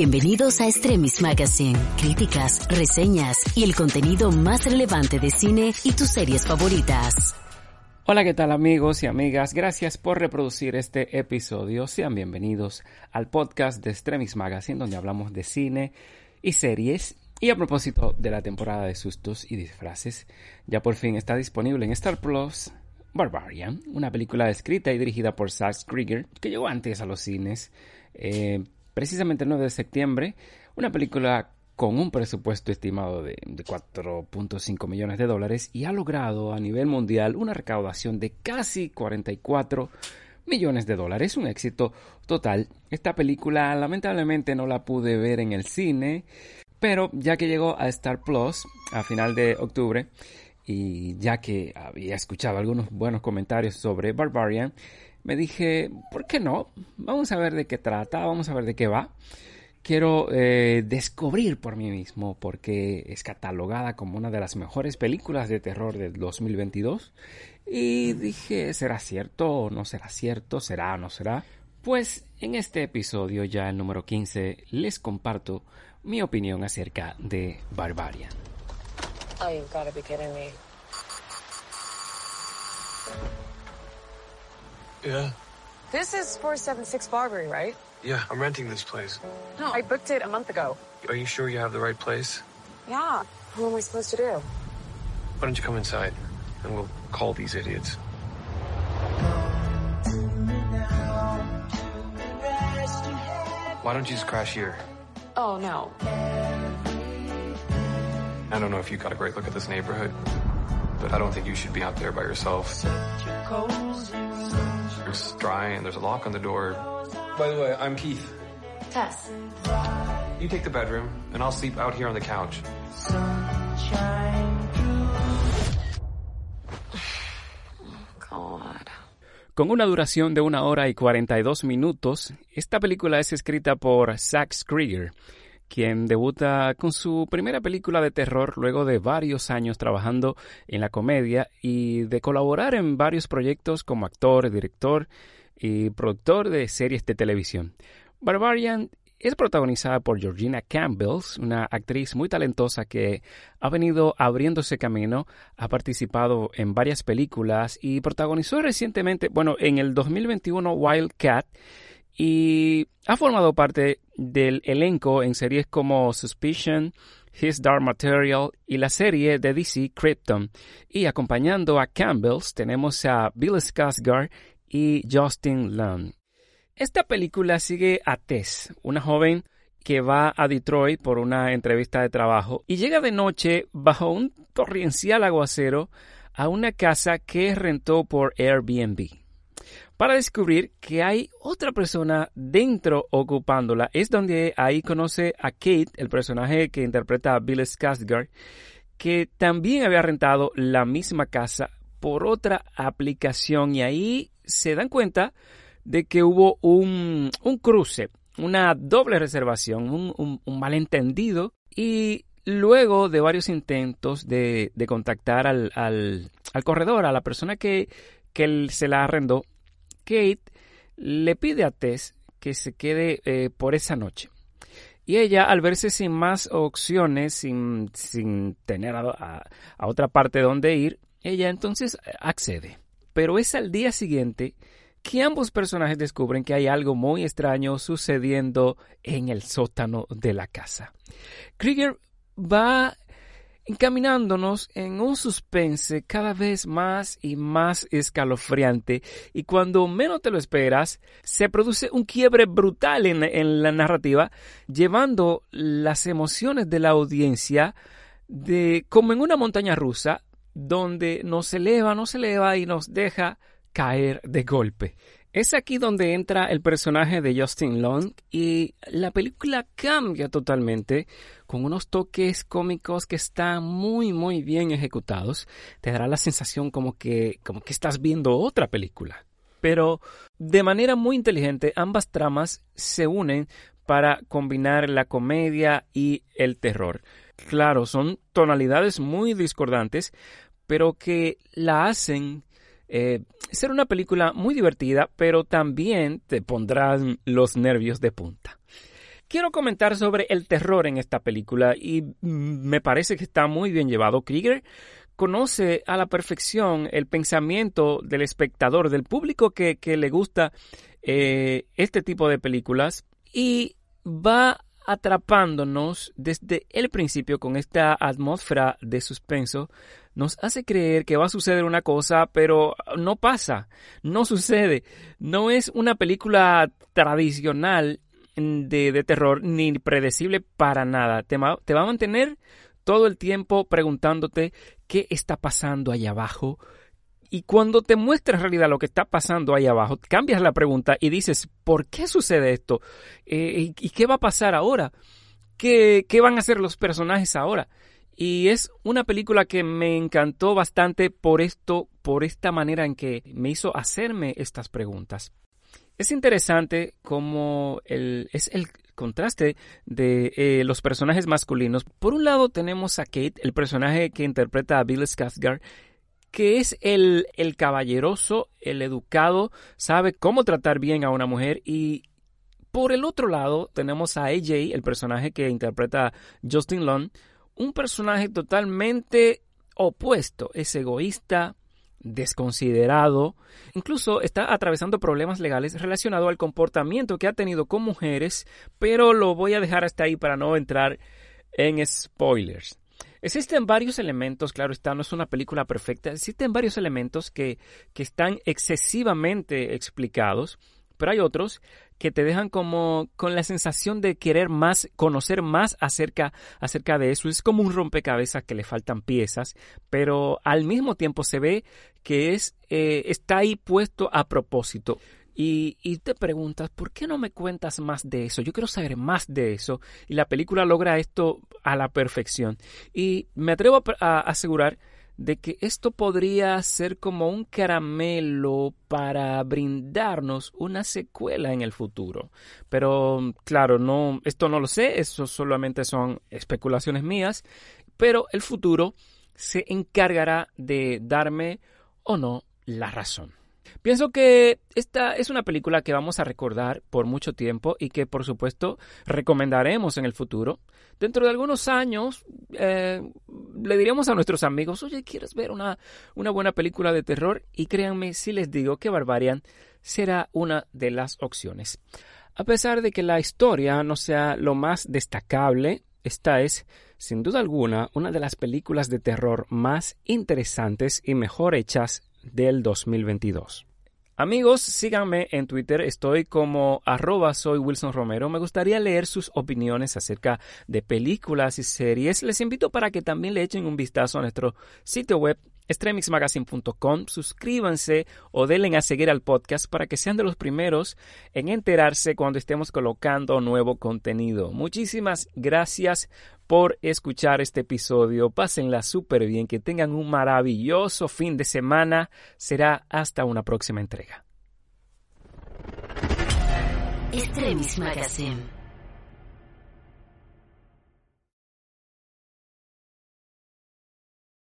Bienvenidos a Extremis Magazine, críticas, reseñas y el contenido más relevante de cine y tus series favoritas. Hola, ¿qué tal amigos y amigas? Gracias por reproducir este episodio. Sean bienvenidos al podcast de Extremis Magazine, donde hablamos de cine y series. Y a propósito de la temporada de sustos y disfraces, ya por fin está disponible en Star Plus Barbarian, una película escrita y dirigida por Zack Krieger, que llegó antes a los cines, eh, precisamente el 9 de septiembre, una película con un presupuesto estimado de, 4.5 millones de dólares y ha logrado a nivel mundial una recaudación de casi 44 millones de dólares, un éxito total. Esta película lamentablemente no la pude ver en el cine, pero ya que llegó a Star Plus a final de octubre, y ya que había escuchado algunos buenos comentarios sobre Barbarian, me dije, ¿por qué no? Vamos a ver de qué trata, vamos a ver de qué va. Quiero eh, descubrir por mí mismo porque es catalogada como una de las mejores películas de terror del 2022. Y dije, ¿será cierto o no será cierto? ¿Será o no será? Pues en este episodio, ya el número 15, les comparto mi opinión acerca de Barbarian. Oh, you've be. Yeah. This is 476 Barbary, right? Yeah, I'm renting this place. No, I booked it a month ago. Are you sure you have the right place? Yeah. What am I supposed to do? Why don't you come inside and we'll call these idiots. Why don't you just crash here? Oh, no. I don't know if you got a great look at this neighborhood, but I don't think you should be out there by yourself. It's dry and there's a lock on the door. By the way, I'm Keith. Tess. You take the bedroom, and I'll sleep out here on the couch. God. Con una duración de una hora y 42 minutos, esta película es escrita por Zack Krieger, quien debuta con su primera película de terror luego de varios años trabajando en la comedia y de colaborar en varios proyectos como actor, director y productor de series de televisión. Barbarian es protagonizada por Georgina Campbell, una actriz muy talentosa que ha venido abriéndose camino, ha participado en varias películas y protagonizó recientemente, bueno, en el 2021 Wildcat y ha formado parte del elenco en series como Suspicion, His Dark Material y la serie de DC Krypton. Y acompañando a Campbells tenemos a Bill Skarsgård y Justin Lund. Esta película sigue a Tess, una joven que va a Detroit por una entrevista de trabajo y llega de noche bajo un torrencial aguacero a una casa que rentó por Airbnb. Para descubrir que hay otra persona dentro ocupándola, es donde ahí conoce a Kate, el personaje que interpreta a Bill Skarsgård, que también había rentado la misma casa por otra aplicación. Y ahí se dan cuenta de que hubo un, cruce, una doble reservación, un, malentendido. Y luego de varios intentos de, contactar al, corredor, a la persona que, que se la arrendó, Kate le pide a Tess que se quede eh, por esa noche. Y ella, al verse sin más opciones, sin, sin tener a, a otra parte donde ir, ella entonces accede. Pero es al día siguiente que ambos personajes descubren que hay algo muy extraño sucediendo en el sótano de la casa. Krieger va encaminándonos en un suspense cada vez más y más escalofriante y cuando menos te lo esperas se produce un quiebre brutal en, en la narrativa llevando las emociones de la audiencia de como en una montaña rusa donde nos eleva, nos eleva y nos deja caer de golpe. Es aquí donde entra el personaje de Justin Long y la película cambia totalmente con unos toques cómicos que están muy muy bien ejecutados. Te dará la sensación como que como que estás viendo otra película. Pero de manera muy inteligente ambas tramas se unen para combinar la comedia y el terror. Claro, son tonalidades muy discordantes, pero que la hacen eh, ser una película muy divertida, pero también te pondrán los nervios de punta. quiero comentar sobre el terror en esta película y mm, me parece que está muy bien llevado. Krieger conoce a la perfección el pensamiento del espectador, del público que, le gusta eh, este tipo de películas y va atrapándonos desde el principio con esta atmósfera de suspenso, nos hace creer que va a suceder una cosa, pero no pasa, no sucede. No es una película tradicional de, de terror ni predecible para nada. Te, va a mantener todo el tiempo preguntándote qué está pasando allá abajo. Y cuando te muestra en realidad lo que está pasando ahí abajo, cambias la pregunta y dices, ¿por qué sucede esto? Eh, ¿Y qué va a pasar ahora? ¿Qué, ¿Qué van a hacer los personajes ahora? Y es una película que me encantó bastante por esto, por esta manera en que me hizo hacerme estas preguntas. Es interesante cómo el, es el contraste de eh, los personajes masculinos. Por un lado tenemos a Kate, el personaje que interpreta a Bill Skarsgård, que es el, el caballeroso, el educado, sabe cómo tratar bien a una mujer y por el otro lado tenemos a AJ, el personaje que interpreta Justin Long, un personaje totalmente opuesto, es egoísta, desconsiderado, incluso está atravesando problemas legales relacionados al comportamiento que ha tenido con mujeres, pero lo voy a dejar hasta ahí para no entrar en spoilers. Existen varios elementos, claro está, no es una película perfecta, existen varios elementos que, que están excesivamente explicados, pero hay otros que te dejan como con la sensación de querer más, conocer más acerca, acerca de eso. Es como un rompecabezas que le faltan piezas, pero al mismo tiempo se ve que es, eh, está ahí puesto a propósito. Y, y, te preguntas, ¿por qué no me cuentas más de eso? Yo quiero saber más de eso. Y la película logra esto a la perfección. Y me atrevo a asegurar de que esto podría ser como un caramelo para brindarnos una secuela en el futuro. Pero claro, no, esto no lo sé, eso solamente son especulaciones mías, pero el futuro se encargará de darme o no la razón. Pienso que esta es una película que vamos a recordar por mucho tiempo y que por supuesto recomendaremos en el futuro. Dentro de algunos años eh, le diríamos a nuestros amigos, oye, ¿quieres ver una, una buena película de terror? Y créanme si les digo que Barbarian será una de las opciones. A pesar de que la historia no sea lo más destacable, esta es, sin duda alguna, una de las películas de terror más interesantes y mejor hechas del 2022. Amigos, síganme en Twitter, estoy como arroba soy Wilson Romero. Me gustaría leer sus opiniones acerca de películas y series. Les invito para que también le echen un vistazo a nuestro sitio web extremixmagazine.com. Suscríbanse o denle a seguir al podcast para que sean de los primeros en enterarse cuando estemos colocando nuevo contenido. Muchísimas gracias por escuchar este episodio. Pásenla súper bien, que tengan un maravilloso fin de semana. Será hasta una próxima entrega. Magazine.